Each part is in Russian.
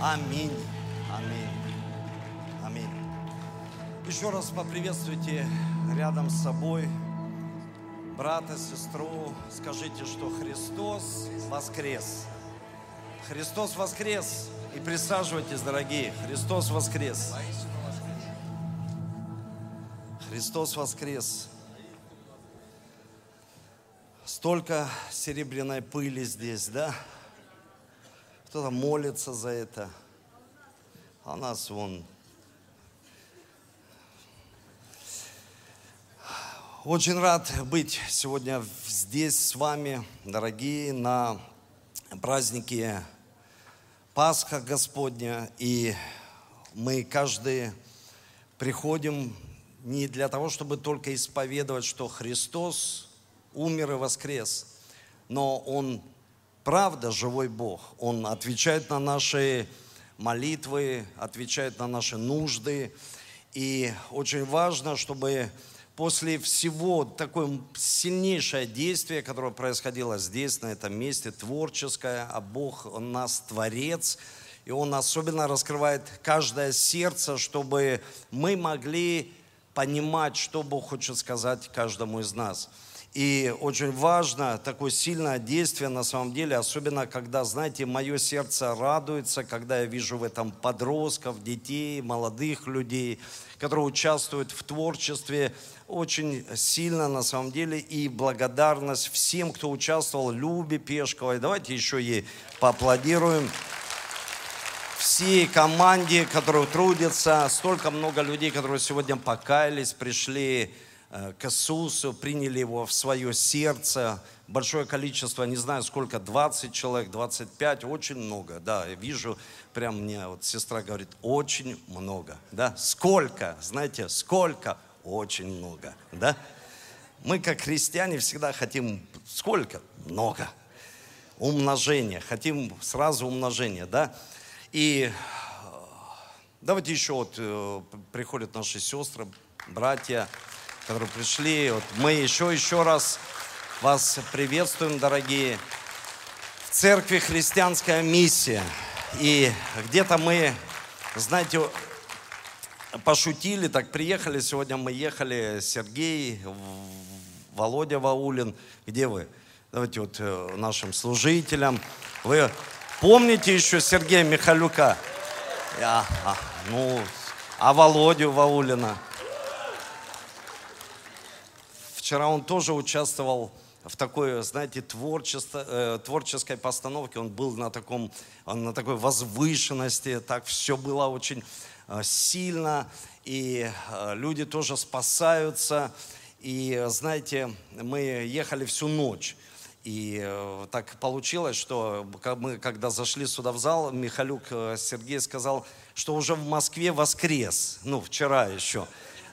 Аминь. Аминь. Аминь. Еще раз поприветствуйте рядом с собой брата, сестру. Скажите, что Христос воскрес. Христос воскрес. И присаживайтесь, дорогие. Христос воскрес. Христос воскрес. Столько серебряной пыли здесь, да? Кто-то молится за это. А у нас вон Очень рад быть сегодня здесь с вами, дорогие, на празднике Пасха Господня. И мы каждый приходим не для того, чтобы только исповедовать, что Христос умер и воскрес, но Он правда живой Бог. Он отвечает на наши молитвы, отвечает на наши нужды. И очень важно, чтобы после всего такое сильнейшее действие, которое происходило здесь, на этом месте, творческое, а Бог, Он нас творец, и Он особенно раскрывает каждое сердце, чтобы мы могли понимать, что Бог хочет сказать каждому из нас – и очень важно такое сильное действие на самом деле, особенно когда, знаете, мое сердце радуется, когда я вижу в этом подростков, детей, молодых людей, которые участвуют в творчестве. Очень сильно на самом деле и благодарность всем, кто участвовал, Любе Пешковой. Давайте еще ей поаплодируем всей команде, которая трудится, столько много людей, которые сегодня покаялись, пришли к Иисусу, приняли его в свое сердце. Большое количество, не знаю сколько, 20 человек, 25, очень много. Да, я вижу, прям мне вот сестра говорит, очень много. Да, сколько, знаете, сколько, очень много. Да, мы как христиане всегда хотим сколько? Много. Умножение, хотим сразу умножение, да. И э, давайте еще вот э, приходят наши сестры, братья, которые пришли. Вот мы еще, еще раз вас приветствуем, дорогие. В церкви христианская миссия. И где-то мы, знаете, пошутили, так приехали. Сегодня мы ехали, Сергей, Володя Ваулин. Где вы? Давайте вот э, нашим служителям. Вы помните еще Сергея Михалюка? А, а, ну, а Володю Ваулина? Вчера он тоже участвовал в такой, знаете, творчество, э, творческой постановке. Он был на, таком, на такой возвышенности, так все было очень э, сильно, и э, люди тоже спасаются. И, знаете, мы ехали всю ночь. И э, так получилось, что мы, когда зашли сюда в зал, Михалюк э, Сергей сказал, что уже в Москве воскрес, ну, вчера еще.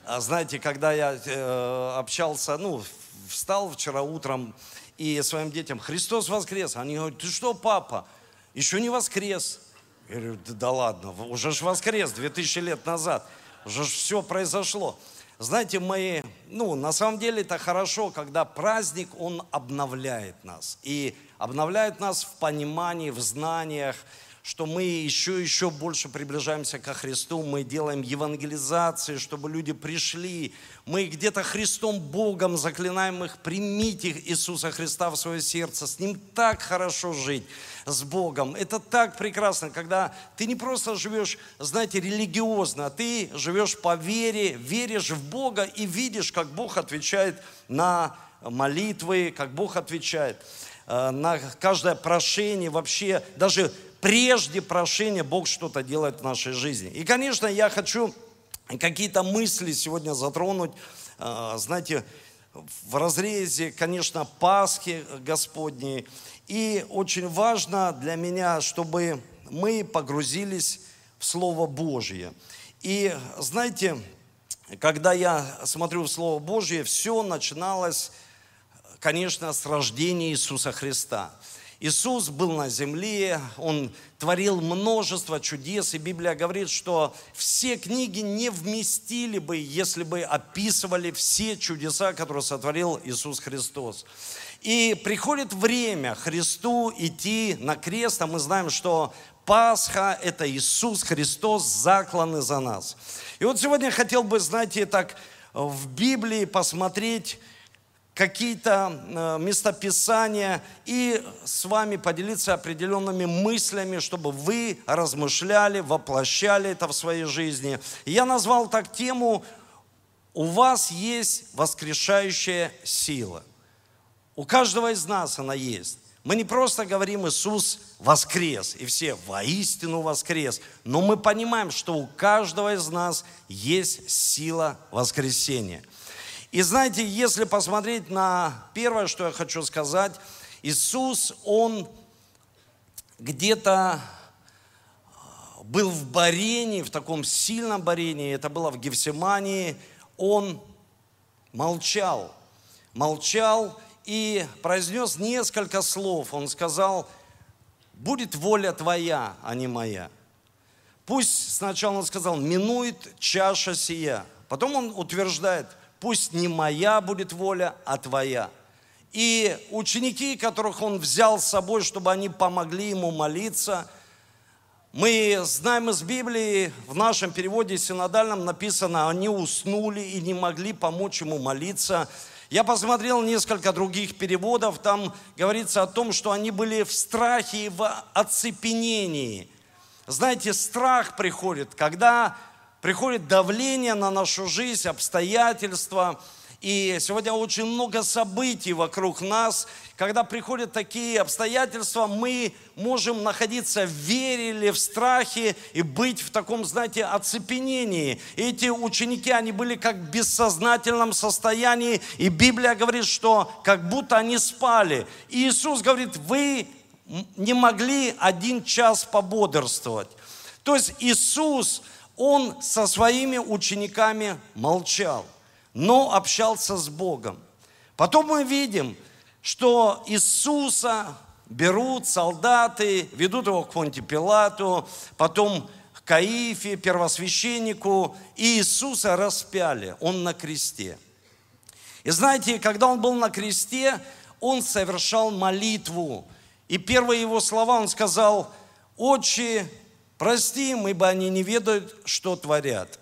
А знаете, когда я э, общался, ну, встал вчера утром и своим детям, Христос воскрес. Они говорят, ты что, папа, еще не воскрес. Я говорю, да, да ладно, уже ж воскрес 2000 лет назад. Уже ж все произошло. Знаете, мы, ну, на самом деле это хорошо, когда праздник, он обновляет нас. И обновляет нас в понимании, в знаниях, что мы еще еще больше приближаемся ко Христу, мы делаем евангелизации, чтобы люди пришли. Мы где-то Христом Богом заклинаем их, примите Иисуса Христа в свое сердце. С Ним так хорошо жить, с Богом. Это так прекрасно, когда ты не просто живешь, знаете, религиозно, а ты живешь по вере, веришь в Бога и видишь, как Бог отвечает на молитвы, как Бог отвечает э, на каждое прошение, вообще даже прежде прошения Бог что-то делает в нашей жизни. И, конечно, я хочу какие-то мысли сегодня затронуть, а, знаете, в разрезе, конечно, Пасхи Господней. И очень важно для меня, чтобы мы погрузились в Слово Божье. И знаете, когда я смотрю в Слово Божье, все начиналось, конечно, с рождения Иисуса Христа – Иисус был на земле, Он творил множество чудес, и Библия говорит, что все книги не вместили бы, если бы описывали все чудеса, которые сотворил Иисус Христос. И приходит время Христу идти на крест, а мы знаем, что Пасха – это Иисус Христос, закланный за нас. И вот сегодня хотел бы, знаете, так в Библии посмотреть какие-то э, местописания и с вами поделиться определенными мыслями, чтобы вы размышляли, воплощали это в своей жизни. Я назвал так тему «У вас есть воскрешающая сила». У каждого из нас она есть. Мы не просто говорим «Иисус воскрес», и все «воистину воскрес», но мы понимаем, что у каждого из нас есть сила воскресения – и знаете, если посмотреть на первое, что я хочу сказать, Иисус, Он где-то был в борении, в таком сильном борении, это было в Гефсимании, Он молчал, молчал и произнес несколько слов. Он сказал, будет воля твоя, а не моя. Пусть сначала он сказал, минует чаша сия. Потом он утверждает – пусть не моя будет воля, а твоя. И ученики, которых он взял с собой, чтобы они помогли ему молиться, мы знаем из Библии, в нашем переводе синодальном написано, они уснули и не могли помочь ему молиться. Я посмотрел несколько других переводов, там говорится о том, что они были в страхе и в оцепенении. Знаете, страх приходит, когда приходит давление на нашу жизнь, обстоятельства. И сегодня очень много событий вокруг нас. Когда приходят такие обстоятельства, мы можем находиться в вере или в страхе и быть в таком, знаете, оцепенении. Эти ученики, они были как в бессознательном состоянии. И Библия говорит, что как будто они спали. И Иисус говорит, вы не могли один час пободрствовать. То есть Иисус он со своими учениками молчал, но общался с Богом. Потом мы видим, что Иисуса берут солдаты, ведут его к Понти Пилату, потом к Каифе, первосвященнику, и Иисуса распяли, он на кресте. И знаете, когда он был на кресте, он совершал молитву. И первые его слова он сказал, «Отче, Прости им, ибо они не ведают, что творят.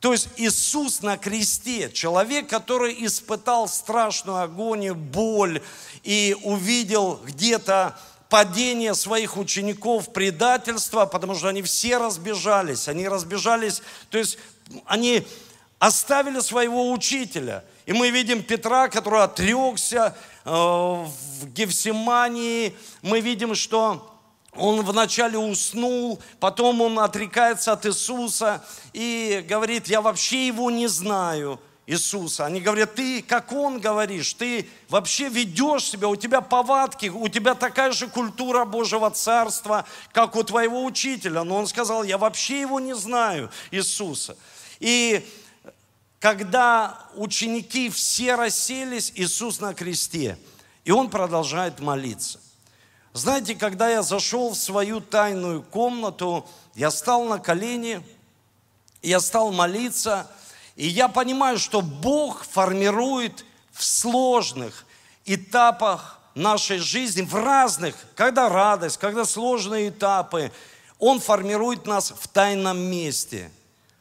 То есть Иисус на кресте, человек, который испытал страшную агонию, боль и увидел где-то падение своих учеников, предательство, потому что они все разбежались. Они разбежались, то есть они оставили своего учителя. И мы видим Петра, который отрекся э, в Гефсимании. Мы видим, что он вначале уснул, потом он отрекается от Иисуса и говорит, я вообще его не знаю, Иисуса. Они говорят, ты, как он говоришь, ты вообще ведешь себя, у тебя повадки, у тебя такая же культура Божьего Царства, как у твоего учителя. Но он сказал, я вообще его не знаю, Иисуса. И когда ученики все расселись, Иисус на кресте, и он продолжает молиться. Знаете, когда я зашел в свою тайную комнату, я стал на колени, я стал молиться, и я понимаю, что Бог формирует в сложных этапах нашей жизни, в разных, когда радость, когда сложные этапы, Он формирует нас в тайном месте.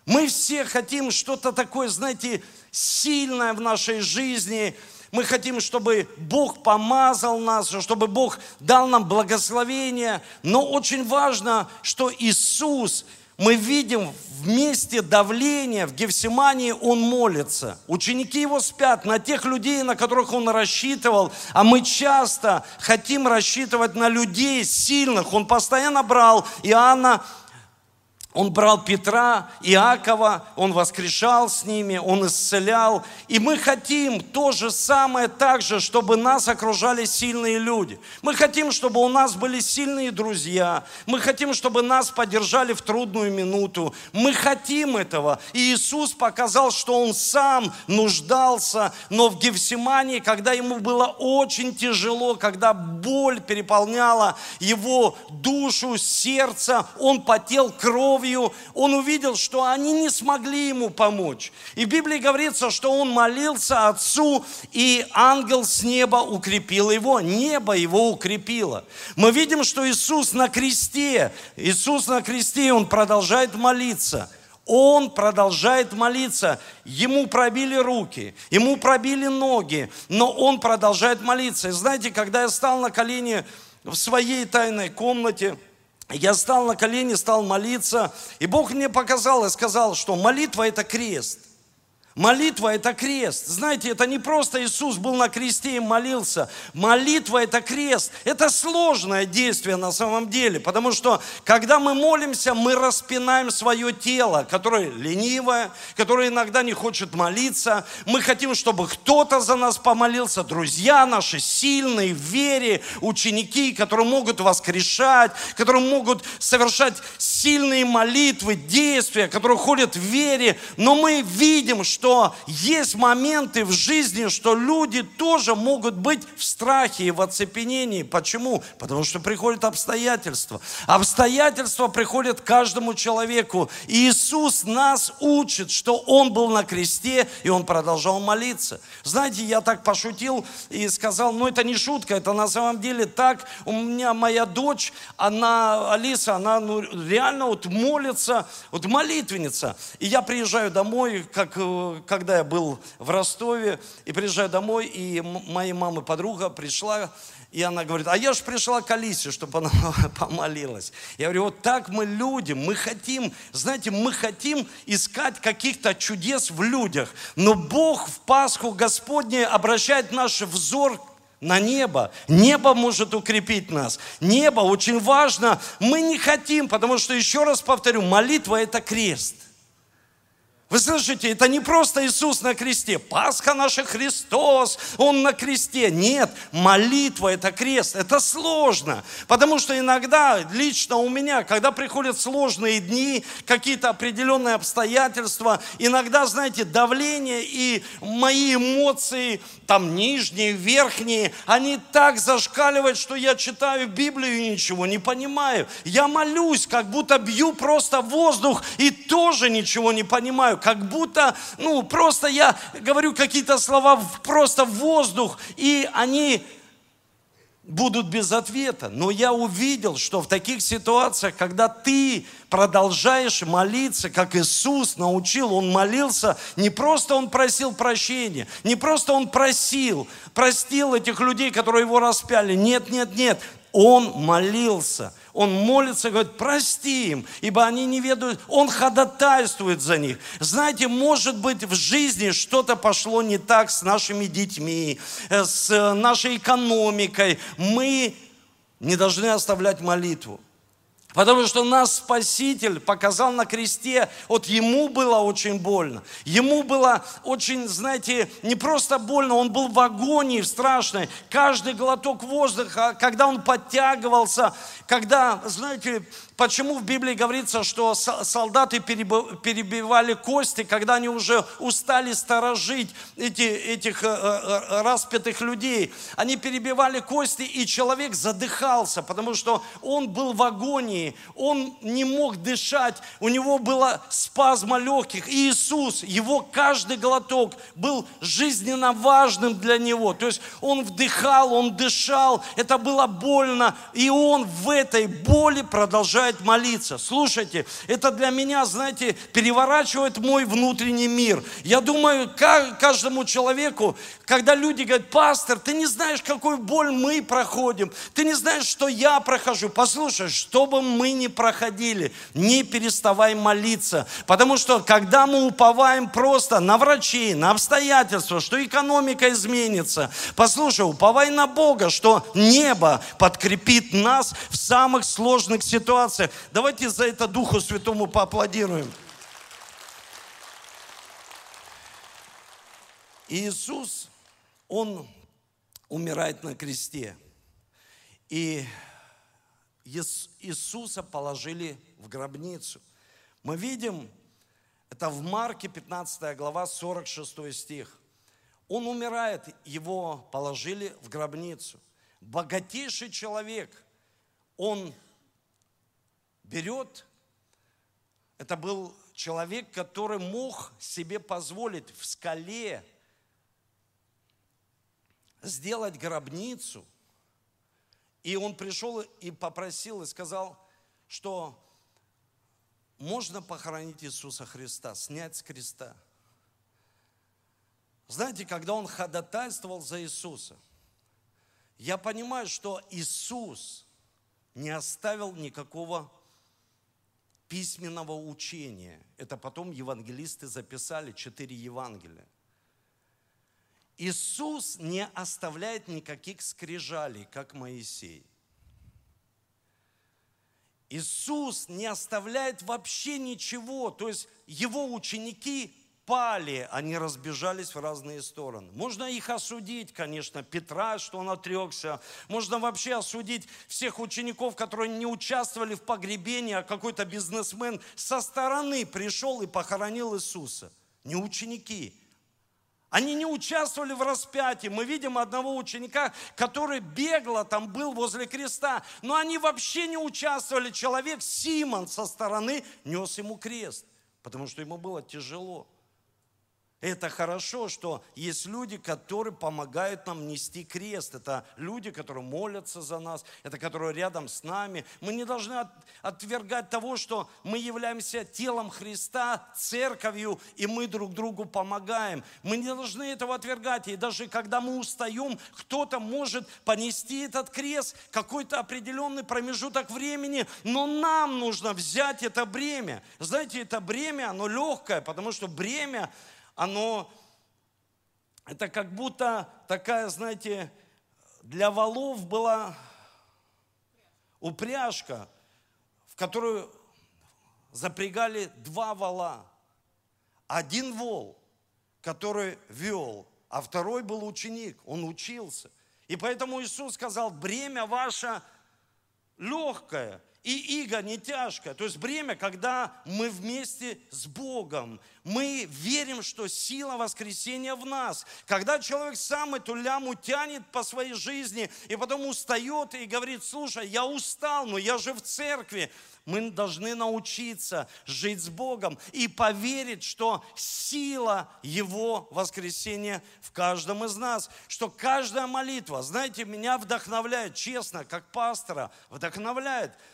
Мы все хотим что-то такое, знаете, сильное в нашей жизни – мы хотим, чтобы Бог помазал нас, чтобы Бог дал нам благословение. Но очень важно, что Иисус, мы видим в месте давления, в Гефсимании Он молится. Ученики Его спят на тех людей, на которых Он рассчитывал. А мы часто хотим рассчитывать на людей сильных. Он постоянно брал Иоанна он брал Петра, Иакова, он воскрешал с ними, он исцелял. И мы хотим то же самое так же, чтобы нас окружали сильные люди. Мы хотим, чтобы у нас были сильные друзья. Мы хотим, чтобы нас поддержали в трудную минуту. Мы хотим этого. И Иисус показал, что Он сам нуждался, но в Гефсимании, когда Ему было очень тяжело, когда боль переполняла Его душу, сердце, Он потел кровь кровью, он увидел, что они не смогли ему помочь. И в Библии говорится, что он молился Отцу, и ангел с неба укрепил его, небо его укрепило. Мы видим, что Иисус на кресте, Иисус на кресте, он продолжает молиться – он продолжает молиться. Ему пробили руки, ему пробили ноги, но он продолжает молиться. И знаете, когда я стал на колени в своей тайной комнате, я стал на колени, стал молиться, и Бог мне показал и сказал, что молитва – это крест. Молитва – это крест. Знаете, это не просто Иисус был на кресте и молился. Молитва – это крест. Это сложное действие на самом деле, потому что, когда мы молимся, мы распинаем свое тело, которое ленивое, которое иногда не хочет молиться. Мы хотим, чтобы кто-то за нас помолился, друзья наши, сильные в вере, ученики, которые могут воскрешать, которые могут совершать сильные молитвы, действия, которые ходят в вере. Но мы видим, что что есть моменты в жизни, что люди тоже могут быть в страхе и в оцепенении. Почему? Потому что приходят обстоятельства. Обстоятельства приходят каждому человеку. И Иисус нас учит, что Он был на кресте, и Он продолжал молиться. Знаете, я так пошутил и сказал, ну это не шутка, это на самом деле так. У меня моя дочь, она, Алиса, она ну, реально вот молится, вот молитвенница. И я приезжаю домой, как э, когда я был в Ростове, и приезжаю домой, и моя мама подруга пришла, и она говорит, а я же пришла к Алисе, чтобы она помолилась. Я говорю, вот так мы люди, мы хотим, знаете, мы хотим искать каких-то чудес в людях. Но Бог в Пасху Господне обращает наш взор на небо. Небо может укрепить нас. Небо очень важно. Мы не хотим, потому что, еще раз повторю, молитва – это крест. Вы слышите, это не просто Иисус на кресте. Пасха наша Христос, Он на кресте. Нет, молитва – это крест. Это сложно. Потому что иногда, лично у меня, когда приходят сложные дни, какие-то определенные обстоятельства, иногда, знаете, давление и мои эмоции, там нижние, верхние, они так зашкаливают, что я читаю Библию и ничего не понимаю. Я молюсь, как будто бью просто воздух и тоже ничего не понимаю как будто, ну, просто я говорю какие-то слова просто в воздух, и они будут без ответа. Но я увидел, что в таких ситуациях, когда ты продолжаешь молиться, как Иисус научил, Он молился, не просто Он просил прощения, не просто Он просил, простил этих людей, которые Его распяли. Нет, нет, нет. Он молился – он молится, говорит, прости им, ибо они не ведают. Он ходатайствует за них. Знаете, может быть в жизни что-то пошло не так с нашими детьми, э, с нашей экономикой. Мы не должны оставлять молитву. Потому что нас Спаситель показал на кресте, вот ему было очень больно. Ему было очень, знаете, не просто больно, он был в агонии, страшной. Каждый глоток воздуха, когда он подтягивался, когда, знаете, Почему в Библии говорится, что солдаты перебивали кости, когда они уже устали сторожить эти, этих э, э, э, распятых людей? Они перебивали кости, и человек задыхался, потому что он был в агонии, он не мог дышать, у него была спазма легких. И Иисус, его каждый глоток был жизненно важным для него. То есть он вдыхал, он дышал, это было больно, и он в этой боли продолжает продолжает молиться. Слушайте, это для меня, знаете, переворачивает мой внутренний мир. Я думаю, каждому человеку, когда люди говорят, пастор, ты не знаешь, какую боль мы проходим, ты не знаешь, что я прохожу. Послушай, что бы мы ни проходили, не переставай молиться. Потому что, когда мы уповаем просто на врачей, на обстоятельства, что экономика изменится, послушай, уповай на Бога, что небо подкрепит нас в самых сложных ситуациях ситуациях. Давайте за это Духу Святому поаплодируем. Иисус, Он умирает на кресте. И Иисуса положили в гробницу. Мы видим, это в Марке 15 глава, 46 стих. Он умирает, его положили в гробницу. Богатейший человек, он берет это был человек, который мог себе позволить в скале сделать гробницу. И он пришел и попросил, и сказал, что можно похоронить Иисуса Христа, снять с креста. Знаете, когда он ходатайствовал за Иисуса, я понимаю, что Иисус не оставил никакого письменного учения. Это потом евангелисты записали, четыре Евангелия. Иисус не оставляет никаких скрижалей, как Моисей. Иисус не оставляет вообще ничего. То есть его ученики пали, они разбежались в разные стороны. Можно их осудить, конечно, Петра, что он отрекся. Можно вообще осудить всех учеников, которые не участвовали в погребении, а какой-то бизнесмен со стороны пришел и похоронил Иисуса. Не ученики. Они не участвовали в распятии. Мы видим одного ученика, который бегло там был возле креста. Но они вообще не участвовали. Человек Симон со стороны нес ему крест, потому что ему было тяжело. Это хорошо, что есть люди, которые помогают нам нести крест. Это люди, которые молятся за нас, это которые рядом с нами. Мы не должны от, отвергать того, что мы являемся телом Христа, церковью, и мы друг другу помогаем. Мы не должны этого отвергать. И даже когда мы устаем, кто-то может понести этот крест какой-то определенный промежуток времени, но нам нужно взять это бремя. Знаете, это бремя, оно легкое, потому что бремя оно, это как будто такая, знаете, для валов была упряжка, в которую запрягали два вала. Один вол, который вел, а второй был ученик, он учился. И поэтому Иисус сказал, бремя ваше легкое, и иго не тяжкое. То есть бремя, когда мы вместе с Богом. Мы верим, что сила воскресения в нас. Когда человек сам эту ляму тянет по своей жизни, и потом устает и говорит, слушай, я устал, но я же в церкви. Мы должны научиться жить с Богом и поверить, что сила Его воскресения в каждом из нас, что каждая молитва, знаете, меня вдохновляет, честно, как пастора, вдохновляет –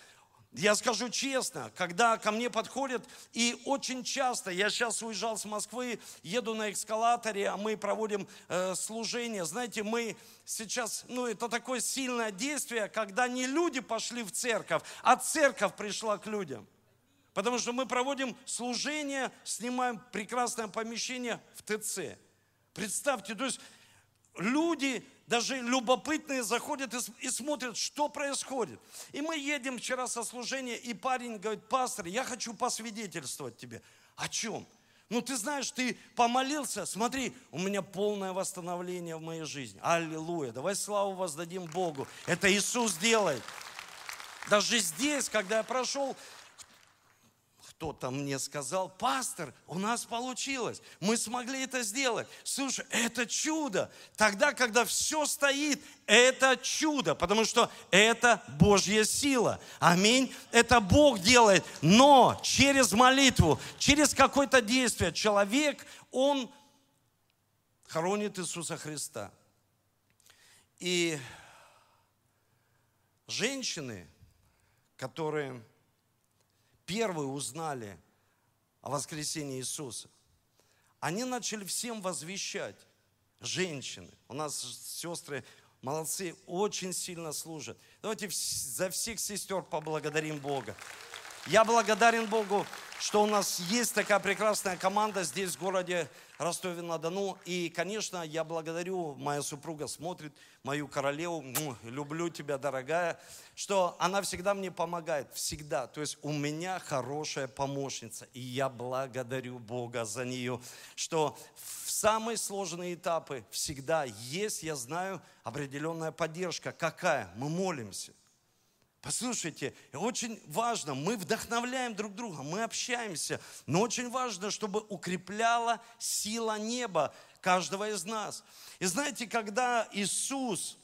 я скажу честно, когда ко мне подходят, и очень часто, я сейчас уезжал с Москвы, еду на эскалаторе, а мы проводим э, служение. Знаете, мы сейчас, ну это такое сильное действие, когда не люди пошли в церковь, а церковь пришла к людям. Потому что мы проводим служение, снимаем прекрасное помещение в ТЦ. Представьте, то есть люди даже любопытные заходят и, смотрят, что происходит. И мы едем вчера со служения, и парень говорит, пастор, я хочу посвидетельствовать тебе. О чем? Ну, ты знаешь, ты помолился, смотри, у меня полное восстановление в моей жизни. Аллилуйя, давай славу воздадим Богу. Это Иисус делает. Даже здесь, когда я прошел кто-то мне сказал, пастор, у нас получилось, мы смогли это сделать. Слушай, это чудо. Тогда, когда все стоит, это чудо, потому что это Божья сила. Аминь. Это Бог делает. Но через молитву, через какое-то действие человек, он хоронит Иисуса Христа. И женщины, которые первые узнали о воскресении Иисуса, они начали всем возвещать. Женщины, у нас сестры молодцы, очень сильно служат. Давайте за всех сестер поблагодарим Бога. Я благодарен Богу, что у нас есть такая прекрасная команда здесь, в городе Ростове-на-Дону. И, конечно, я благодарю, моя супруга смотрит, мою королеву, люблю тебя, дорогая, что она всегда мне помогает, всегда. То есть у меня хорошая помощница, и я благодарю Бога за нее, что в самые сложные этапы всегда есть, я знаю, определенная поддержка. Какая? Мы молимся. Послушайте, очень важно, мы вдохновляем друг друга, мы общаемся, но очень важно, чтобы укрепляла сила неба каждого из нас. И знаете, когда Иисус,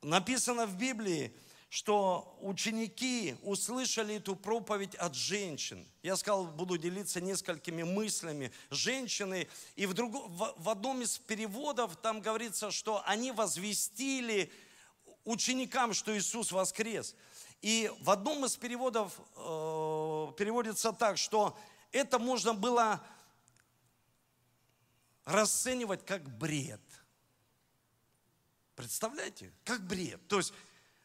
написано в Библии, что ученики услышали эту проповедь от женщин. Я сказал, буду делиться несколькими мыслями. Женщины, и в, друг, в, в одном из переводов там говорится, что они возвестили ученикам, что Иисус воскрес. И в одном из переводов э, переводится так, что это можно было расценивать как бред. Представляете? Как бред. То есть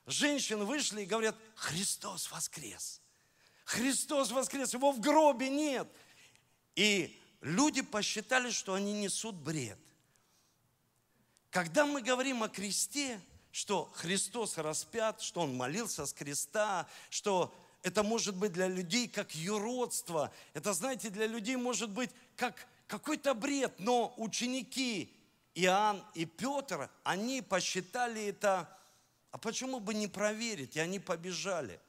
женщины вышли и говорят, Христос воскрес. Христос воскрес, его в гробе нет. И люди посчитали, что они несут бред. Когда мы говорим о кресте, что Христос распят, что Он молился с креста, что это может быть для людей как юродство. Это, знаете, для людей может быть как какой-то бред. Но ученики Иоанн и Петр, они посчитали это а почему бы не проверить? И они побежали.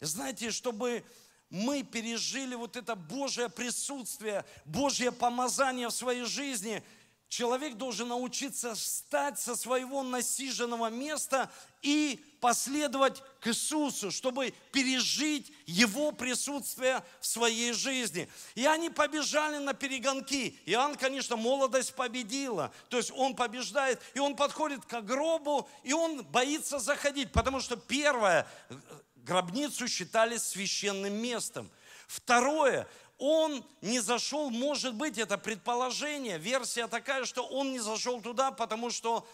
знаете, чтобы мы пережили вот это Божье присутствие, Божье помазание в своей жизни – Человек должен научиться встать со своего насиженного места и последовать к Иисусу, чтобы пережить Его присутствие в своей жизни. И они побежали на перегонки. Иоанн, конечно, молодость победила. То есть он побеждает, и он подходит к гробу, и он боится заходить, потому что первое, гробницу считали священным местом. Второе, он не зашел, может быть, это предположение, версия такая, что он не зашел туда, потому что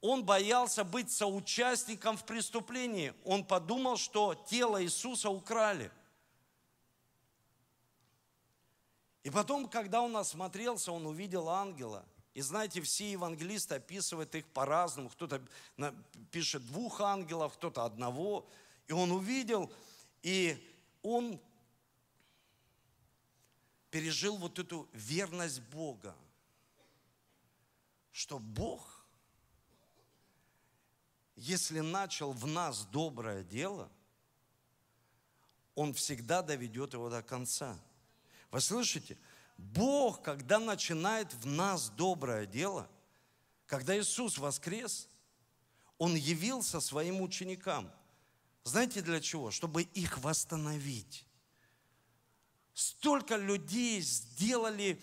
он боялся быть соучастником в преступлении. Он подумал, что тело Иисуса украли. И потом, когда он осмотрелся, он увидел ангела. И знаете, все евангелисты описывают их по-разному. Кто-то пишет двух ангелов, кто-то одного. И он увидел, и он пережил вот эту верность Бога, что Бог, если начал в нас доброе дело, Он всегда доведет его до конца. Вы слышите? Бог, когда начинает в нас доброе дело, когда Иисус воскрес, Он явился своим ученикам. Знаете для чего? Чтобы их восстановить. Столько людей сделали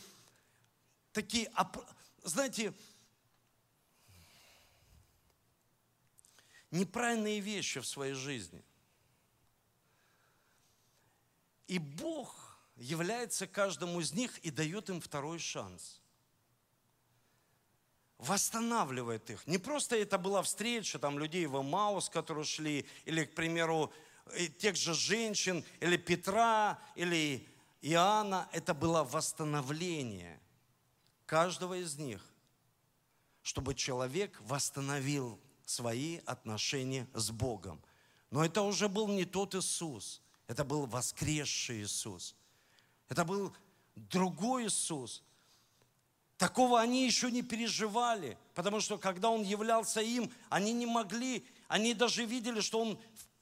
такие, знаете, неправильные вещи в своей жизни. И Бог является каждому из них и дает им второй шанс. Восстанавливает их. Не просто это была встреча там, людей в Маус, которые шли, или, к примеру, тех же женщин, или Петра, или Иоанна это было восстановление каждого из них, чтобы человек восстановил свои отношения с Богом. Но это уже был не тот Иисус, это был воскресший Иисус. Это был другой Иисус. Такого они еще не переживали, потому что когда Он являлся им, они не могли, они даже видели, что Он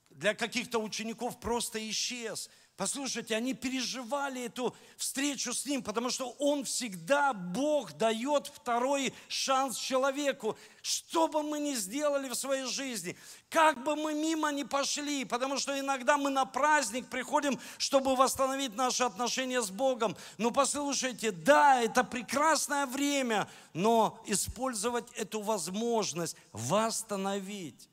для каких-то учеников просто исчез. Послушайте, они переживали эту встречу с Ним, потому что Он всегда, Бог, дает второй шанс человеку. Что бы мы ни сделали в своей жизни, как бы мы мимо ни пошли, потому что иногда мы на праздник приходим, чтобы восстановить наши отношения с Богом. Но послушайте, да, это прекрасное время, но использовать эту возможность восстановить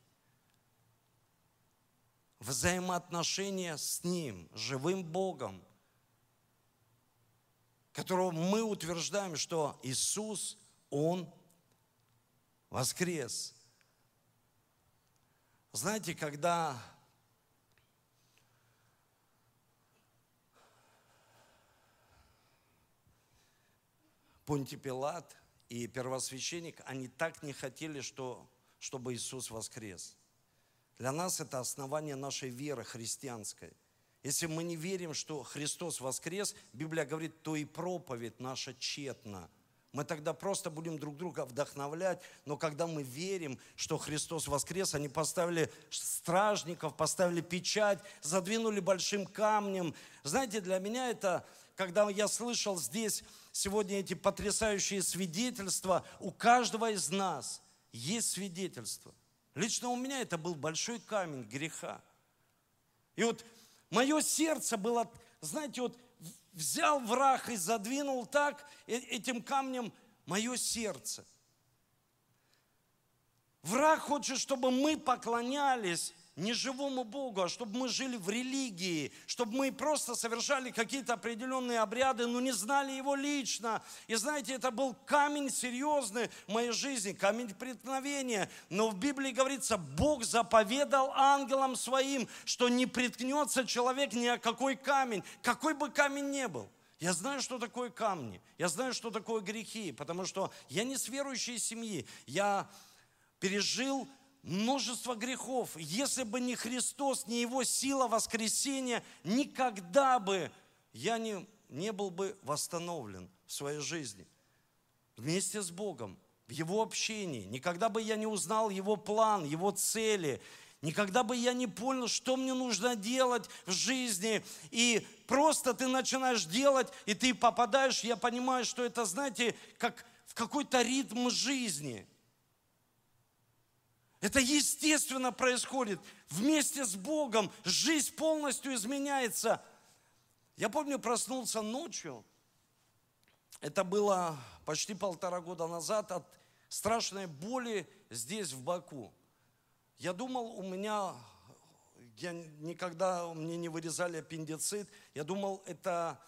взаимоотношения с Ним, живым Богом, которого мы утверждаем, что Иисус, Он воскрес. Знаете, когда Понти Пилат и первосвященник, они так не хотели, что, чтобы Иисус воскрес – для нас это основание нашей веры христианской. Если мы не верим, что Христос воскрес, Библия говорит, то и проповедь наша тщетна. Мы тогда просто будем друг друга вдохновлять, но когда мы верим, что Христос воскрес, они поставили стражников, поставили печать, задвинули большим камнем. Знаете, для меня это, когда я слышал здесь сегодня эти потрясающие свидетельства, у каждого из нас есть свидетельство – Лично у меня это был большой камень греха. И вот мое сердце было, знаете, вот взял враг и задвинул так э, этим камнем мое сердце. Враг хочет, чтобы мы поклонялись не живому Богу, а чтобы мы жили в религии, чтобы мы просто совершали какие-то определенные обряды, но не знали Его лично. И знаете, это был камень серьезный в моей жизни, камень преткновения. Но в Библии говорится, Бог заповедал ангелам своим, что не приткнется человек ни о какой камень, какой бы камень ни был. Я знаю, что такое камни, я знаю, что такое грехи, потому что я не с верующей семьи, я пережил множество грехов. Если бы не Христос, не Его сила воскресения, никогда бы я не, не был бы восстановлен в своей жизни. Вместе с Богом, в Его общении. Никогда бы я не узнал Его план, Его цели. Никогда бы я не понял, что мне нужно делать в жизни. И просто ты начинаешь делать, и ты попадаешь, я понимаю, что это, знаете, как в какой-то ритм жизни – это естественно происходит. Вместе с Богом жизнь полностью изменяется. Я помню, проснулся ночью. Это было почти полтора года назад от страшной боли здесь, в Баку. Я думал, у меня, я никогда, мне не вырезали аппендицит. Я думал, это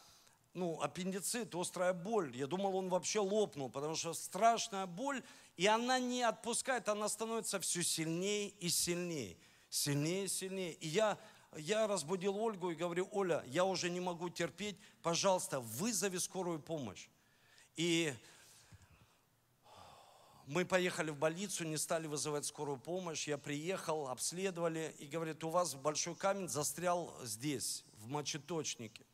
ну, аппендицит, острая боль. Я думал, он вообще лопнул, потому что страшная боль, и она не отпускает, она становится все сильнее и сильнее. Сильнее и сильнее. И я, я разбудил Ольгу и говорю, Оля, я уже не могу терпеть, пожалуйста, вызови скорую помощь. И мы поехали в больницу, не стали вызывать скорую помощь. Я приехал, обследовали и говорят, у вас большой камень застрял здесь, в мочеточнике.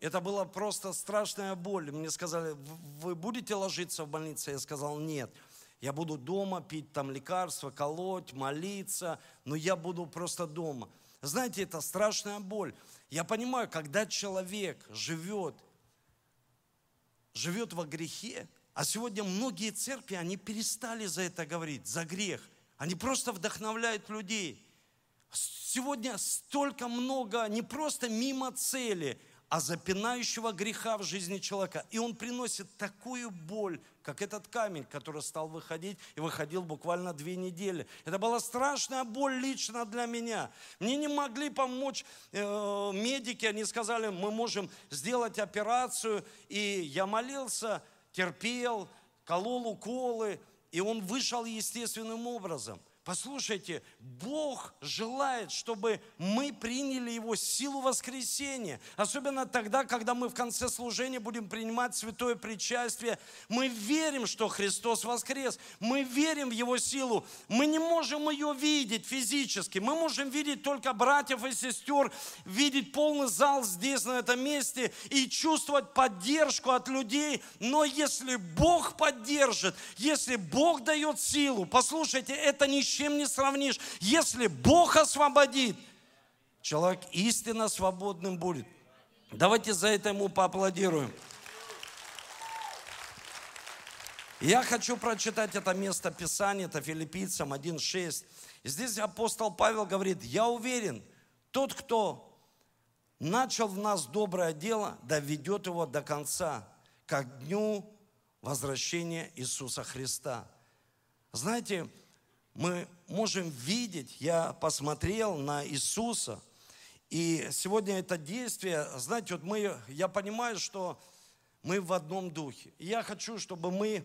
Это была просто страшная боль. Мне сказали, вы будете ложиться в больнице? Я сказал, нет. Я буду дома пить там лекарства, колоть, молиться, но я буду просто дома. Знаете, это страшная боль. Я понимаю, когда человек живет, живет во грехе, а сегодня многие церкви, они перестали за это говорить, за грех. Они просто вдохновляют людей. Сегодня столько много, не просто мимо цели – а запинающего греха в жизни человека. И он приносит такую боль, как этот камень, который стал выходить и выходил буквально две недели. Это была страшная боль лично для меня. Мне не могли помочь э, медики, они сказали, мы можем сделать операцию. И я молился, терпел, колол уколы, и он вышел естественным образом. Послушайте, Бог желает, чтобы мы приняли Его силу воскресения. Особенно тогда, когда мы в конце служения будем принимать святое причастие. Мы верим, что Христос воскрес. Мы верим в Его силу. Мы не можем ее видеть физически. Мы можем видеть только братьев и сестер, видеть полный зал здесь, на этом месте, и чувствовать поддержку от людей. Но если Бог поддержит, если Бог дает силу, послушайте, это не чем не сравнишь. Если Бог освободит, человек истинно свободным будет. Давайте за это ему поаплодируем. Я хочу прочитать это место Писания, это филиппийцам 1.6. И здесь апостол Павел говорит, я уверен, тот, кто начал в нас доброе дело, доведет его до конца, как дню возвращения Иисуса Христа. Знаете, мы можем видеть, я посмотрел на Иисуса, и сегодня это действие, знаете, вот мы, я понимаю, что мы в одном духе. И я хочу, чтобы мы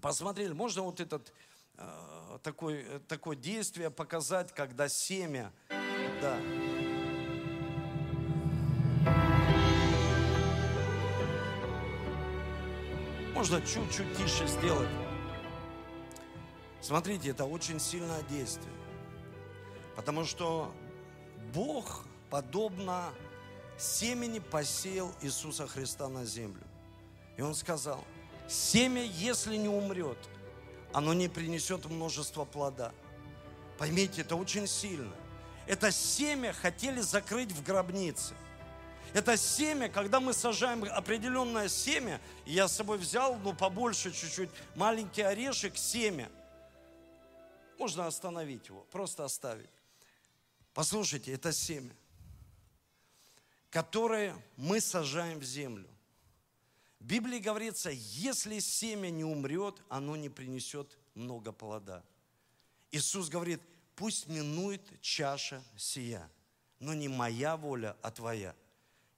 посмотрели, можно вот этот э, такое, такое действие показать, когда семя, да, можно чуть-чуть тише сделать. Смотрите, это очень сильное действие. Потому что Бог, подобно семени, посеял Иисуса Христа на землю. И Он сказал, семя, если не умрет, оно не принесет множество плода. Поймите, это очень сильно. Это семя хотели закрыть в гробнице. Это семя, когда мы сажаем определенное семя, я с собой взял, ну, побольше чуть-чуть, маленький орешек, семя – можно остановить его, просто оставить. Послушайте, это семя, которое мы сажаем в землю. В Библии говорится, если семя не умрет, оно не принесет много плода. Иисус говорит, пусть минует чаша сия, но не моя воля, а твоя.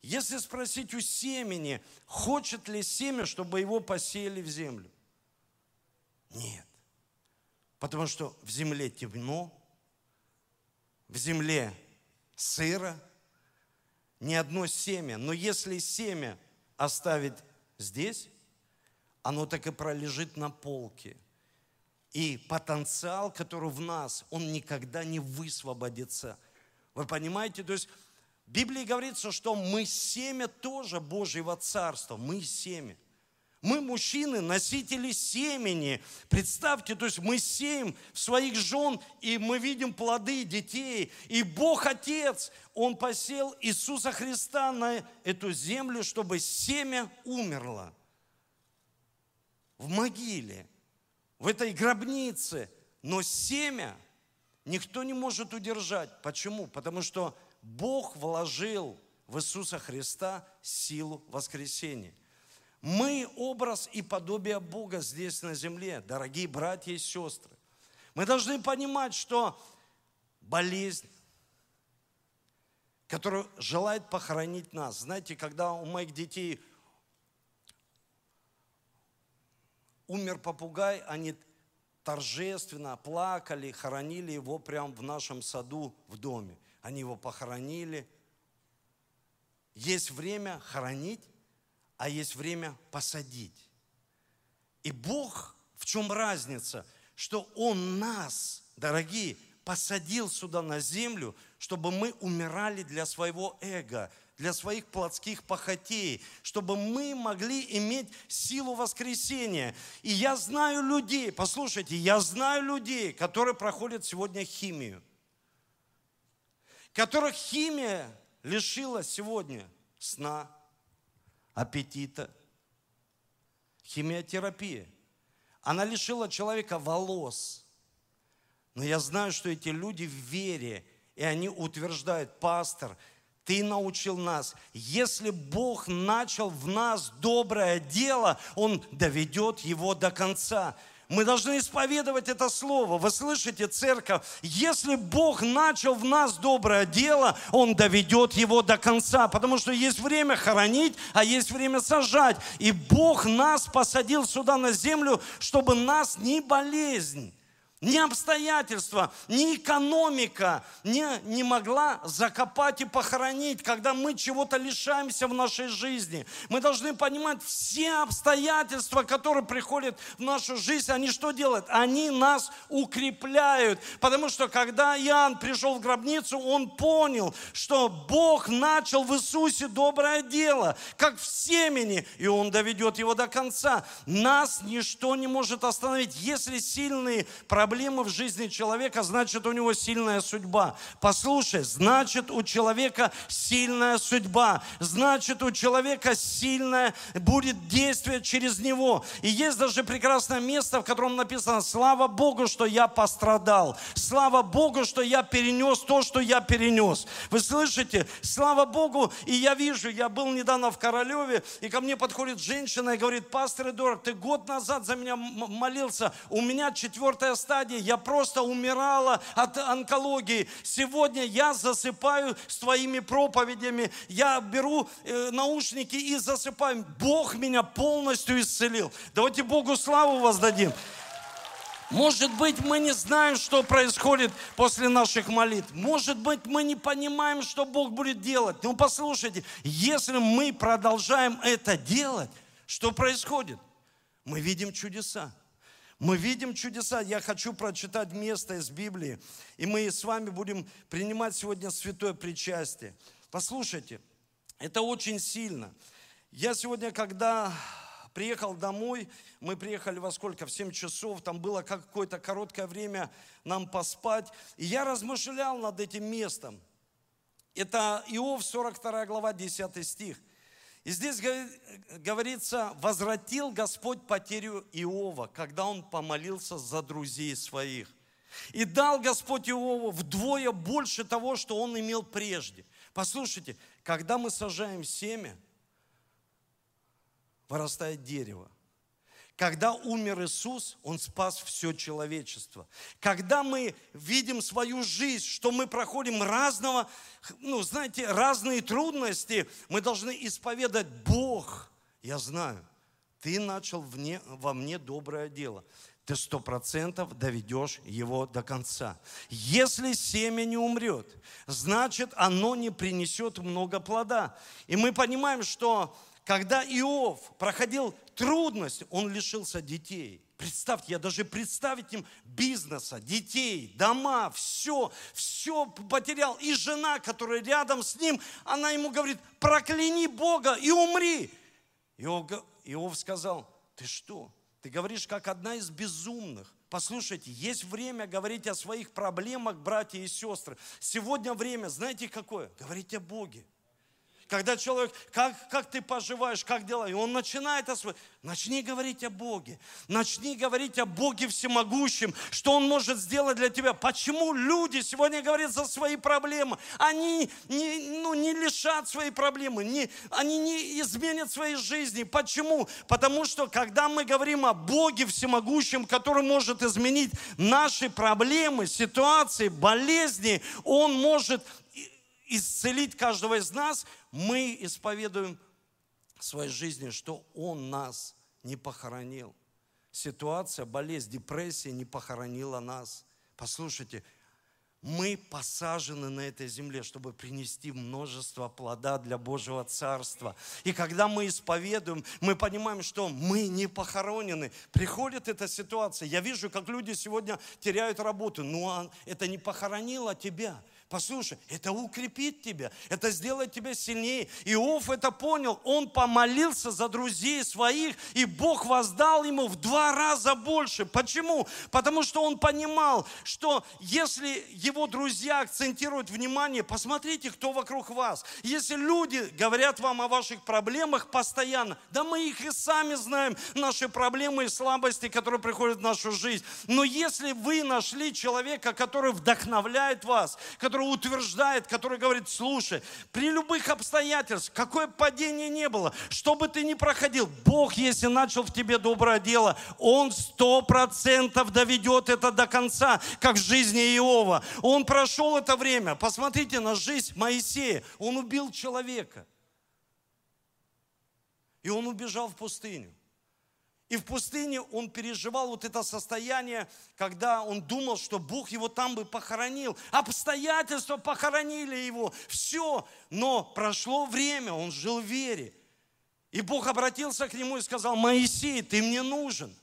Если спросить у семени, хочет ли семя, чтобы его посеяли в землю? Нет. Потому что в земле темно, в земле сыро, ни одно семя. Но если семя оставить здесь, оно так и пролежит на полке. И потенциал, который в нас, он никогда не высвободится. Вы понимаете? То есть в Библии говорится, что мы семя тоже Божьего Царства. Мы семя. Мы, мужчины, носители семени. Представьте, то есть мы сеем своих жен, и мы видим плоды детей. И Бог Отец, Он посел Иисуса Христа на эту землю, чтобы семя умерло. В могиле, в этой гробнице. Но семя никто не может удержать. Почему? Потому что Бог вложил в Иисуса Христа силу воскресения – мы образ и подобие Бога здесь на земле, дорогие братья и сестры. Мы должны понимать, что болезнь, которая желает похоронить нас. Знаете, когда у моих детей умер попугай, они торжественно плакали, хоронили его прямо в нашем саду в доме. Они его похоронили. Есть время хоронить, а есть время посадить. И Бог, в чем разница? Что Он нас, дорогие, посадил сюда на землю, чтобы мы умирали для своего эго, для своих плотских похотей, чтобы мы могли иметь силу воскресения. И я знаю людей, послушайте, я знаю людей, которые проходят сегодня химию, которых химия лишила сегодня сна, аппетита. Химиотерапия. Она лишила человека волос. Но я знаю, что эти люди в вере, и они утверждают, пастор, ты научил нас, если Бог начал в нас доброе дело, Он доведет его до конца. Мы должны исповедовать это слово. Вы слышите, церковь? Если Бог начал в нас доброе дело, Он доведет его до конца. Потому что есть время хоронить, а есть время сажать. И Бог нас посадил сюда на землю, чтобы нас не болезнь ни обстоятельства, ни экономика не, не могла закопать и похоронить, когда мы чего-то лишаемся в нашей жизни. Мы должны понимать, все обстоятельства, которые приходят в нашу жизнь, они что делают? Они нас укрепляют. Потому что когда Иоанн пришел в гробницу, он понял, что Бог начал в Иисусе доброе дело, как в семени, и Он доведет его до конца. Нас ничто не может остановить. Если сильные проблемы, проблемы в жизни человека, значит у него сильная судьба. Послушай, значит у человека сильная судьба. Значит у человека сильное будет действие через него. И есть даже прекрасное место, в котором написано, слава Богу, что я пострадал. Слава Богу, что я перенес то, что я перенес. Вы слышите? Слава Богу, и я вижу, я был недавно в Королеве, и ко мне подходит женщина и говорит, пастор Эдуард, ты год назад за меня молился, у меня четвертая стадия стадии, я просто умирала от онкологии. Сегодня я засыпаю с твоими проповедями, я беру э, наушники и засыпаю. Бог меня полностью исцелил. Давайте Богу славу воздадим. Может быть, мы не знаем, что происходит после наших молитв. Может быть, мы не понимаем, что Бог будет делать. Но послушайте, если мы продолжаем это делать, что происходит? Мы видим чудеса. Мы видим чудеса. Я хочу прочитать место из Библии, и мы с вами будем принимать сегодня святое причастие. Послушайте, это очень сильно. Я сегодня, когда приехал домой, мы приехали во сколько? В 7 часов, там было какое-то короткое время нам поспать, и я размышлял над этим местом. Это Иов, 42 глава, 10 стих. И здесь говорится, возвратил Господь потерю Иова, когда он помолился за друзей своих. И дал Господь Иову вдвое больше того, что он имел прежде. Послушайте, когда мы сажаем семя, вырастает дерево. Когда умер Иисус, Он спас все человечество. Когда мы видим свою жизнь, что мы проходим разного, ну, знаете, разные трудности, мы должны исповедать Бог. Я знаю, ты начал вне, во мне доброе дело. Ты сто процентов доведешь его до конца. Если семя не умрет, значит, оно не принесет много плода. И мы понимаем, что когда Иов проходил трудность, он лишился детей. Представьте, я даже представить им бизнеса, детей, дома, все, все потерял. И жена, которая рядом с ним, она ему говорит, прокляни Бога и умри. Иов, Иов сказал, ты что? Ты говоришь, как одна из безумных. Послушайте, есть время говорить о своих проблемах, братья и сестры. Сегодня время, знаете какое? Говорить о Боге. Когда человек, как, как ты поживаешь, как дела? И он начинает о своем. Начни говорить о Боге. Начни говорить о Боге всемогущем, что Он может сделать для тебя. Почему люди сегодня говорят за свои проблемы? Они не, ну, не лишат свои проблемы, не, они не изменят своей жизни. Почему? Потому что, когда мы говорим о Боге всемогущем, который может изменить наши проблемы, ситуации, болезни, Он может исцелить каждого из нас, мы исповедуем в своей жизни, что Он нас не похоронил. Ситуация, болезнь, депрессия не похоронила нас. Послушайте, мы посажены на этой земле, чтобы принести множество плода для Божьего Царства. И когда мы исповедуем, мы понимаем, что мы не похоронены. Приходит эта ситуация. Я вижу, как люди сегодня теряют работу. Ну, а это не похоронило тебя. Послушай, это укрепит тебя, это сделает тебя сильнее. Иов это понял, он помолился за друзей своих, и Бог воздал ему в два раза больше. Почему? Потому что он понимал, что если его друзья акцентируют внимание, посмотрите, кто вокруг вас. Если люди говорят вам о ваших проблемах постоянно, да мы их и сами знаем, наши проблемы и слабости, которые приходят в нашу жизнь. Но если вы нашли человека, который вдохновляет вас, который который утверждает, который говорит, слушай, при любых обстоятельствах, какое падение не было, что бы ты ни проходил, Бог, если начал в тебе доброе дело, Он сто процентов доведет это до конца, как в жизни Иова. Он прошел это время. Посмотрите на жизнь Моисея. Он убил человека. И он убежал в пустыню. И в пустыне он переживал вот это состояние, когда он думал, что Бог его там бы похоронил. Обстоятельства похоронили его. Все. Но прошло время, он жил в вере. И Бог обратился к нему и сказал, Моисей, ты мне нужен.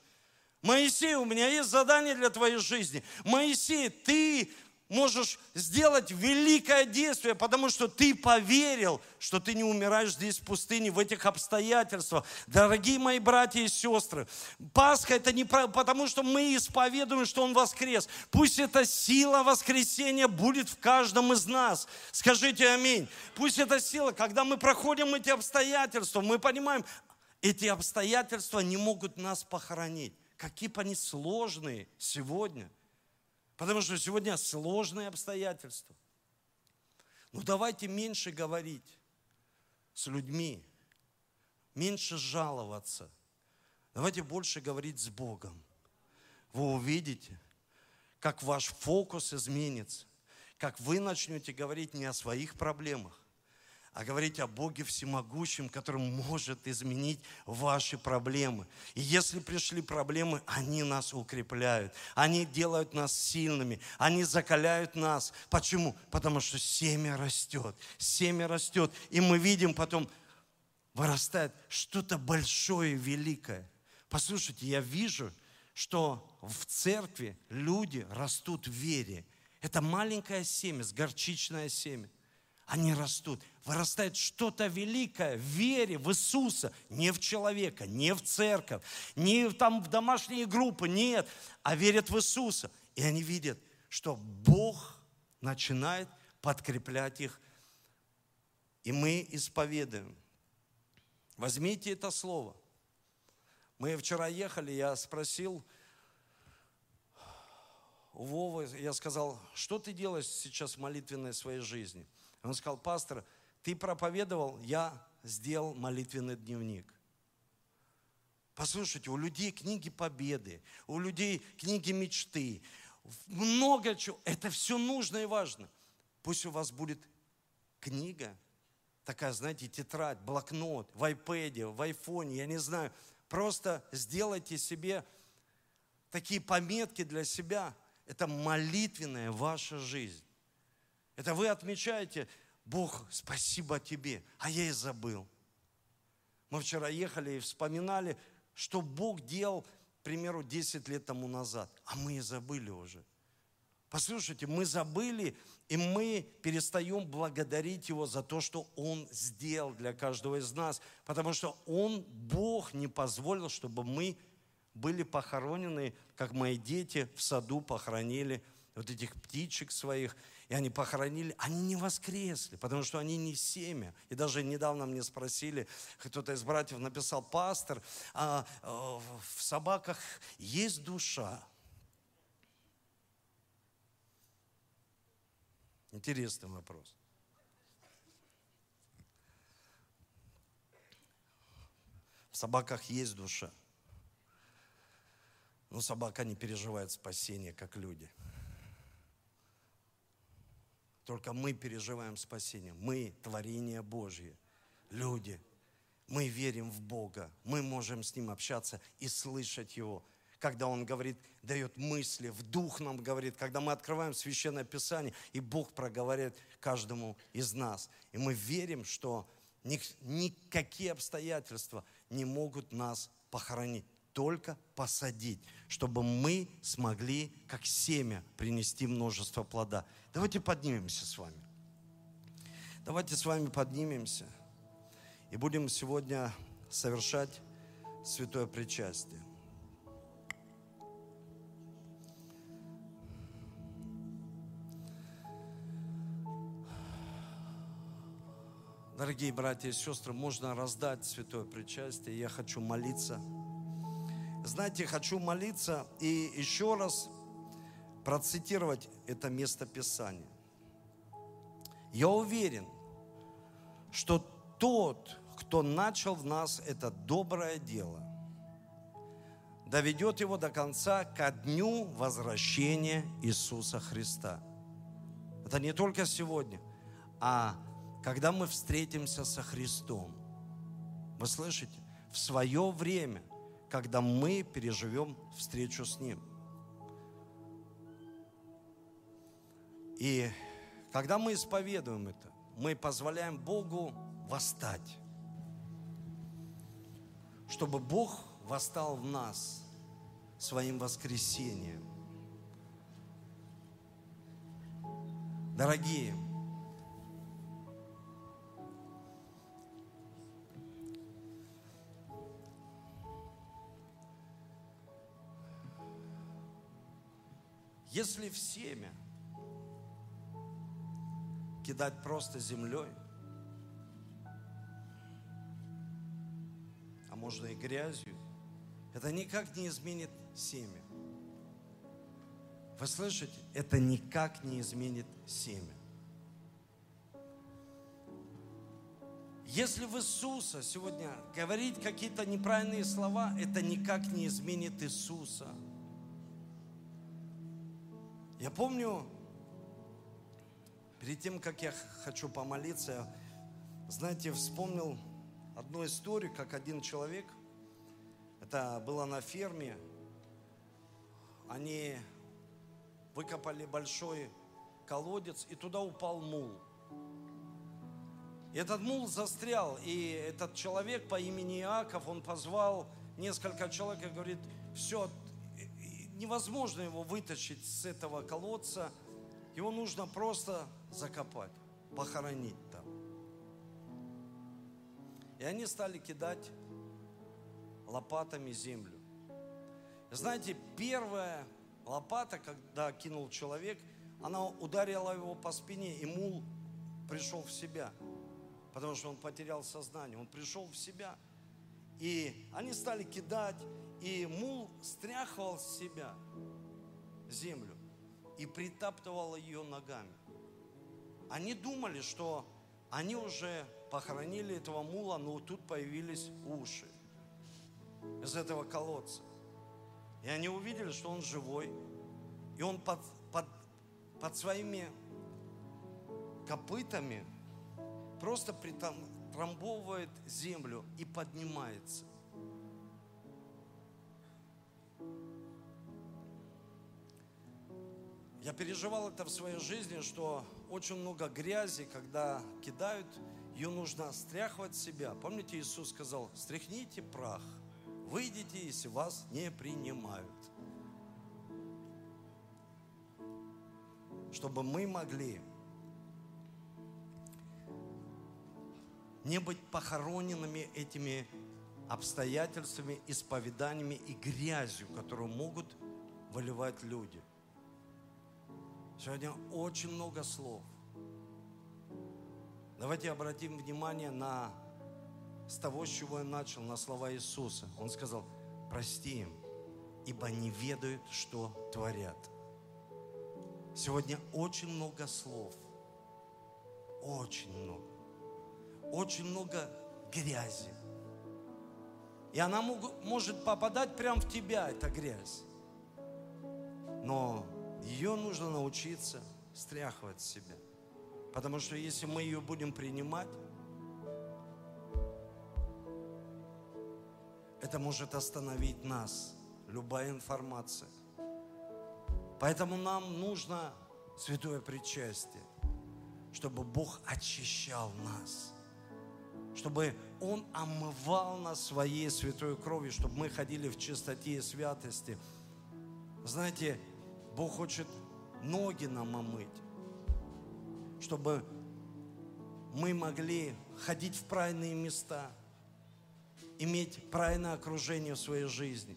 Моисей, у меня есть задание для твоей жизни. Моисей, ты можешь сделать великое действие, потому что ты поверил, что ты не умираешь здесь в пустыне, в этих обстоятельствах. Дорогие мои братья и сестры, Пасха это не потому, что мы исповедуем, что Он воскрес. Пусть эта сила воскресения будет в каждом из нас. Скажите аминь. Пусть эта сила, когда мы проходим эти обстоятельства, мы понимаем, эти обстоятельства не могут нас похоронить. Какие бы они сложные сегодня – Потому что сегодня сложные обстоятельства. Ну давайте меньше говорить с людьми, меньше жаловаться. Давайте больше говорить с Богом. Вы увидите, как ваш фокус изменится, как вы начнете говорить не о своих проблемах, а говорить о Боге всемогущем, который может изменить ваши проблемы. И если пришли проблемы, они нас укрепляют, они делают нас сильными, они закаляют нас. Почему? Потому что семя растет, семя растет, и мы видим потом, вырастает что-то большое, великое. Послушайте, я вижу, что в церкви люди растут в вере. Это маленькое семя, с горчичное семя они растут. Вырастает что-то великое в вере в Иисуса, не в человека, не в церковь, не там в домашние группы, нет, а верят в Иисуса. И они видят, что Бог начинает подкреплять их. И мы исповедуем. Возьмите это слово. Мы вчера ехали, я спросил у Вовы, я сказал, что ты делаешь сейчас в молитвенной своей жизни? Он сказал, пастор, ты проповедовал, я сделал молитвенный дневник. Послушайте, у людей книги победы, у людей книги мечты, много чего. Это все нужно и важно. Пусть у вас будет книга, такая, знаете, тетрадь, блокнот, в iPad, в айфоне, я не знаю. Просто сделайте себе такие пометки для себя. Это молитвенная ваша жизнь. Это вы отмечаете, Бог, спасибо тебе, а я и забыл. Мы вчера ехали и вспоминали, что Бог делал, к примеру, 10 лет тому назад, а мы и забыли уже. Послушайте, мы забыли, и мы перестаем благодарить Его за то, что Он сделал для каждого из нас, потому что Он, Бог, не позволил, чтобы мы были похоронены, как мои дети в саду похоронили вот этих птичек своих, они похоронили, они не воскресли, потому что они не семя. И даже недавно мне спросили, кто-то из братьев написал, пастор, а, а в собаках есть душа? Интересный вопрос. В собаках есть душа. Но собака не переживает спасение, как люди. Только мы переживаем спасение. Мы творение Божье. Люди. Мы верим в Бога. Мы можем с Ним общаться и слышать Его. Когда Он говорит, дает мысли, в дух нам говорит, когда мы открываем Священное Писание, и Бог проговорит каждому из нас. И мы верим, что никакие обстоятельства не могут нас похоронить только посадить, чтобы мы смогли, как семя, принести множество плода. Давайте поднимемся с вами. Давайте с вами поднимемся и будем сегодня совершать святое причастие. Дорогие братья и сестры, можно раздать святое причастие. Я хочу молиться знаете, хочу молиться и еще раз процитировать это место Писания. Я уверен, что тот, кто начал в нас это доброе дело, доведет его до конца ко дню возвращения Иисуса Христа. Это не только сегодня, а когда мы встретимся со Христом. Вы слышите? В свое время – когда мы переживем встречу с Ним. И когда мы исповедуем это, мы позволяем Богу восстать, чтобы Бог восстал в нас своим воскресением. Дорогие, Если в семя кидать просто землей, а можно и грязью, это никак не изменит семя. Вы слышите? Это никак не изменит семя. Если в Иисуса сегодня говорить какие-то неправильные слова, это никак не изменит Иисуса. Я помню, перед тем, как я хочу помолиться, знаете, вспомнил одну историю, как один человек, это было на ферме, они выкопали большой колодец, и туда упал мул. И этот мул застрял, и этот человек по имени Иаков, он позвал несколько человек и говорит, все, невозможно его вытащить с этого колодца. Его нужно просто закопать, похоронить там. И они стали кидать лопатами землю. Знаете, первая лопата, когда кинул человек, она ударила его по спине, и мул пришел в себя, потому что он потерял сознание. Он пришел в себя. И они стали кидать, и мул стряхивал с себя землю. и притаптывал ее ногами. Они думали, что они уже похоронили этого мула, но тут появились уши из этого колодца. И они увидели, что он живой, и он под, под, под своими копытами просто притрамбовывает землю и поднимается. Я переживал это в своей жизни, что очень много грязи, когда кидают, ее нужно стряхивать себя. Помните, Иисус сказал, стряхните прах, выйдите, если вас не принимают. Чтобы мы могли не быть похороненными этими обстоятельствами, исповеданиями и грязью, которую могут выливать люди – Сегодня очень много слов. Давайте обратим внимание на с того, с чего я начал, на слова Иисуса. Он сказал, прости им, ибо не ведают, что творят. Сегодня очень много слов. Очень много. Очень много грязи. И она может попадать прямо в тебя, эта грязь. Но ее нужно научиться стряхивать себя. Потому что если мы ее будем принимать, это может остановить нас, любая информация. Поэтому нам нужно святое причастие, чтобы Бог очищал нас, чтобы Он омывал нас своей святой кровью, чтобы мы ходили в чистоте и святости. Знаете, Бог хочет ноги нам омыть, чтобы мы могли ходить в правильные места, иметь правильное окружение в своей жизни.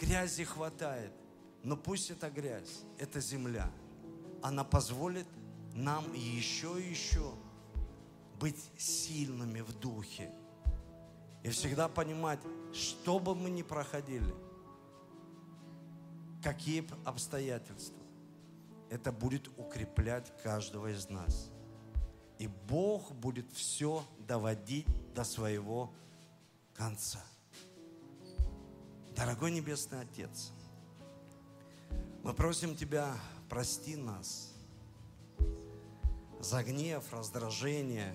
Грязи хватает, но пусть эта грязь, эта земля, она позволит нам еще и еще быть сильными в духе. И всегда понимать, что бы мы ни проходили – какие обстоятельства. Это будет укреплять каждого из нас. И Бог будет все доводить до своего конца. Дорогой Небесный Отец, мы просим Тебя, прости нас за гнев, раздражение,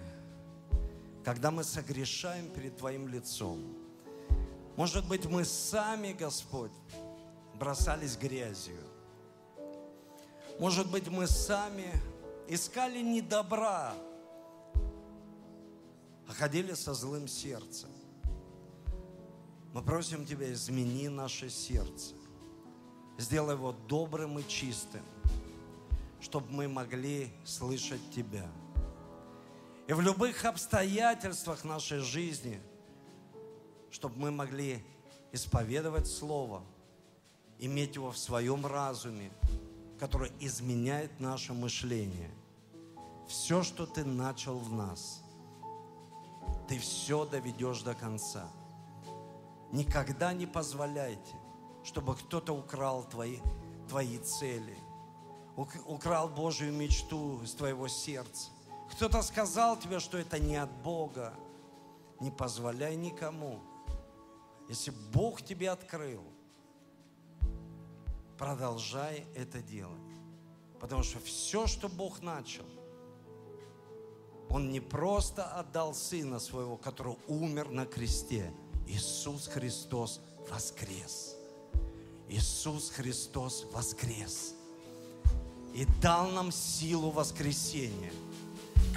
когда мы согрешаем перед Твоим лицом. Может быть, мы сами, Господь, бросались грязью. Может быть, мы сами искали не добра, а ходили со злым сердцем. Мы просим Тебя, измени наше сердце. Сделай его добрым и чистым, чтобы мы могли слышать Тебя. И в любых обстоятельствах нашей жизни, чтобы мы могли исповедовать Слово – иметь его в своем разуме, который изменяет наше мышление. Все, что ты начал в нас, ты все доведешь до конца. Никогда не позволяйте, чтобы кто-то украл твои, твои цели, украл Божью мечту из твоего сердца. Кто-то сказал тебе, что это не от Бога. Не позволяй никому. Если Бог тебе открыл – продолжай это делать. Потому что все, что Бог начал, Он не просто отдал Сына Своего, который умер на кресте. Иисус Христос воскрес. Иисус Христос воскрес. И дал нам силу воскресения.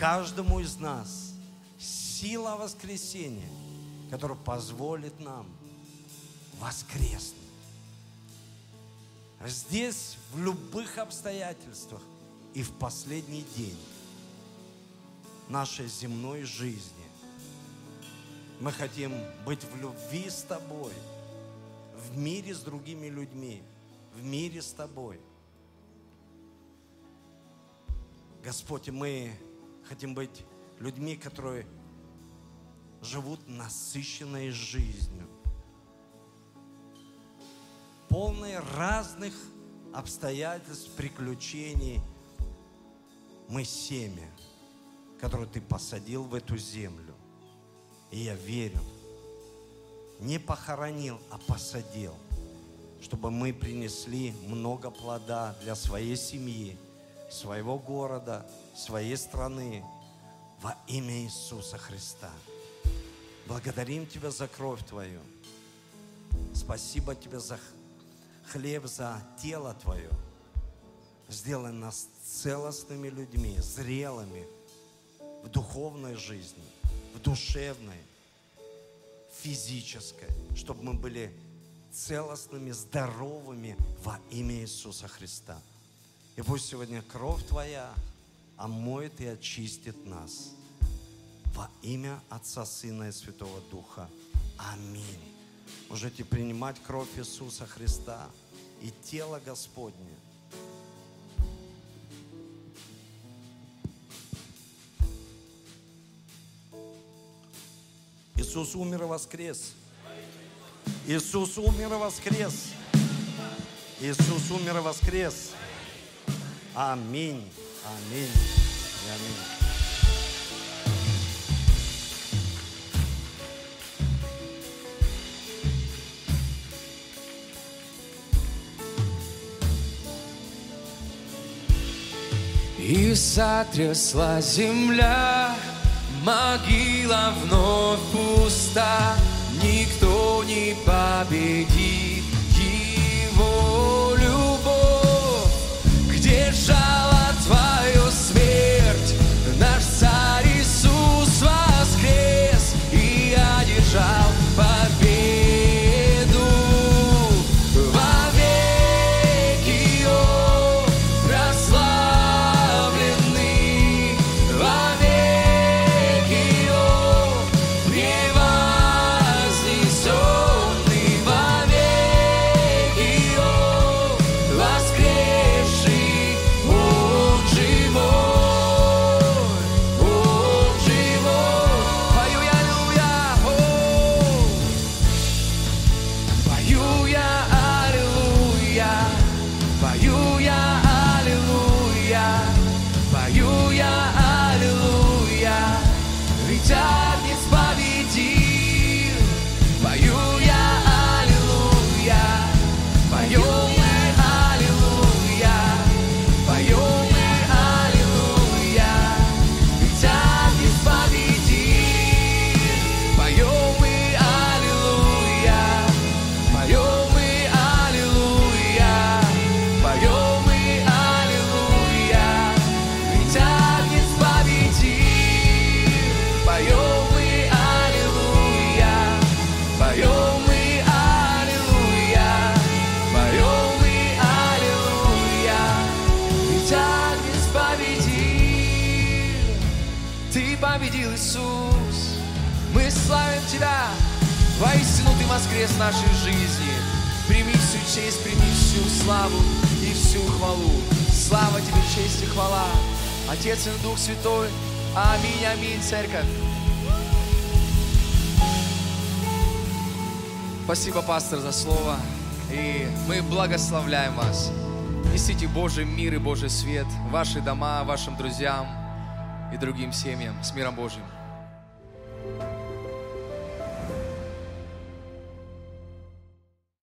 Каждому из нас сила воскресения, которая позволит нам воскреснуть здесь, в любых обстоятельствах и в последний день нашей земной жизни. Мы хотим быть в любви с Тобой, в мире с другими людьми, в мире с Тобой. Господь, мы хотим быть людьми, которые живут насыщенной жизнью, полные разных обстоятельств, приключений. Мы семя, которое ты посадил в эту землю. И я верю, не похоронил, а посадил, чтобы мы принесли много плода для своей семьи, своего города, своей страны во имя Иисуса Христа. Благодарим Тебя за кровь Твою. Спасибо Тебе за хлеб, за тело Твое. Сделай нас целостными людьми, зрелыми в духовной жизни, в душевной, физической, чтобы мы были целостными, здоровыми во имя Иисуса Христа. И пусть сегодня кровь Твоя омоет и очистит нас во имя Отца, Сына и Святого Духа. Аминь. Можете принимать кровь Иисуса Христа и тело Господне. Иисус умер и воскрес. Иисус умер и воскрес. Иисус умер и воскрес. Аминь. Аминь. И аминь. И сотрясла земля, могила вновь пуста, Никто не победит Спасибо, пастор, за слово. И мы благословляем вас. Несите Божий мир и Божий свет в ваши дома, вашим друзьям и другим семьям. С миром Божьим.